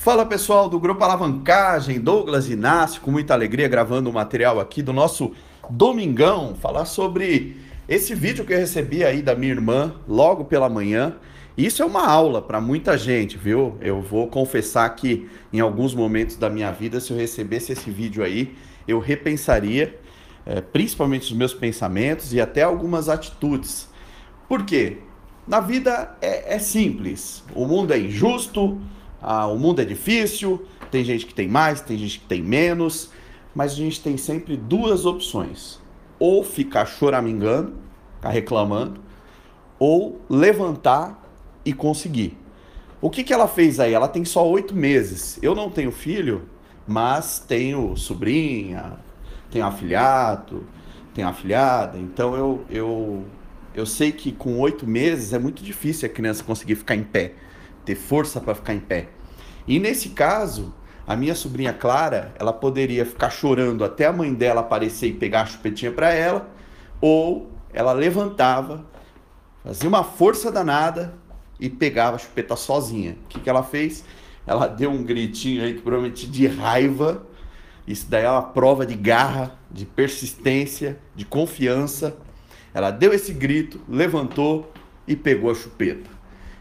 Fala pessoal do Grupo Alavancagem, Douglas Inácio, com muita alegria gravando o material aqui do nosso Domingão, falar sobre esse vídeo que eu recebi aí da minha irmã logo pela manhã. Isso é uma aula para muita gente, viu? Eu vou confessar que em alguns momentos da minha vida, se eu recebesse esse vídeo aí, eu repensaria, é, principalmente os meus pensamentos e até algumas atitudes. Por quê? Na vida é, é simples, o mundo é injusto ah, o mundo é difícil, tem gente que tem mais, tem gente que tem menos, mas a gente tem sempre duas opções: ou ficar choramingando, ficar reclamando, ou levantar e conseguir. O que, que ela fez aí? Ela tem só oito meses. Eu não tenho filho, mas tenho sobrinha, tenho afilhado, tenho afilhada. Então eu, eu, eu sei que com oito meses é muito difícil a criança conseguir ficar em pé ter força para ficar em pé. E nesse caso, a minha sobrinha Clara, ela poderia ficar chorando até a mãe dela aparecer e pegar a chupetinha para ela, ou ela levantava, fazia uma força danada e pegava a chupeta sozinha. O que, que ela fez? Ela deu um gritinho aí que provavelmente de raiva. Isso daí é uma prova de garra, de persistência, de confiança. Ela deu esse grito, levantou e pegou a chupeta.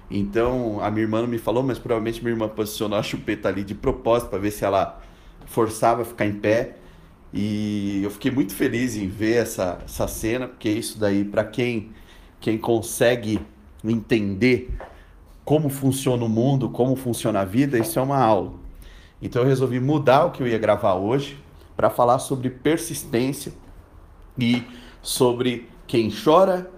Então a minha irmã não me falou, mas provavelmente minha irmã posicionou a chupeta ali de propósito para ver se ela forçava a ficar em pé. E eu fiquei muito feliz em ver essa, essa cena, porque isso daí, para quem, quem consegue entender como funciona o mundo, como funciona a vida, isso é uma aula. Então eu resolvi mudar o que eu ia gravar hoje para falar sobre persistência e sobre quem chora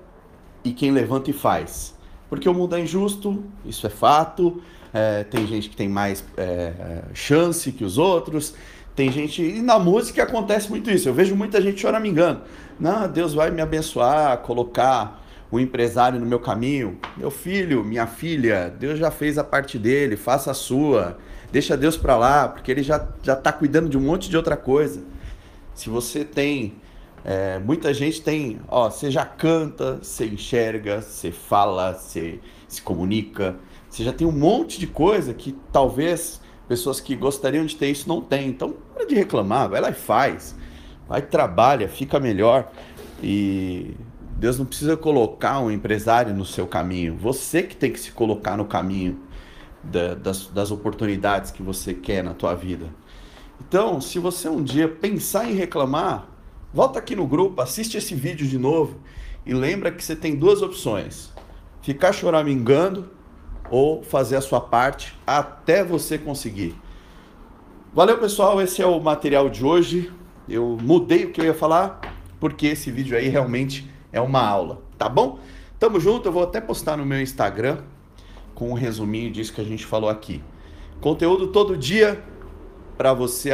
e quem levanta e faz. Porque o mundo é injusto, isso é fato. É, tem gente que tem mais é, chance que os outros. Tem gente. E na música acontece muito isso. Eu vejo muita gente choramingando. Não, Deus vai me abençoar, colocar o um empresário no meu caminho. Meu filho, minha filha, Deus já fez a parte dele, faça a sua. Deixa Deus para lá, porque ele já, já tá cuidando de um monte de outra coisa. Se você tem é, muita gente tem, ó, você já canta, você enxerga, você fala, você se comunica, você já tem um monte de coisa que talvez pessoas que gostariam de ter isso não têm. Então, para de reclamar, vai lá e faz. Vai, trabalha, fica melhor. E Deus não precisa colocar um empresário no seu caminho. Você que tem que se colocar no caminho da, das, das oportunidades que você quer na tua vida. Então, se você um dia pensar em reclamar, Volta aqui no grupo, assiste esse vídeo de novo e lembra que você tem duas opções: ficar choramingando ou fazer a sua parte até você conseguir. Valeu, pessoal, esse é o material de hoje. Eu mudei o que eu ia falar porque esse vídeo aí realmente é uma aula, tá bom? Tamo junto, eu vou até postar no meu Instagram com um resuminho disso que a gente falou aqui. Conteúdo todo dia para você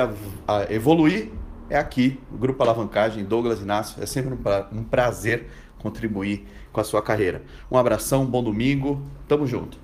evoluir é aqui, o Grupo Alavancagem, Douglas Inácio. É sempre um prazer contribuir com a sua carreira. Um abração, bom domingo, tamo junto.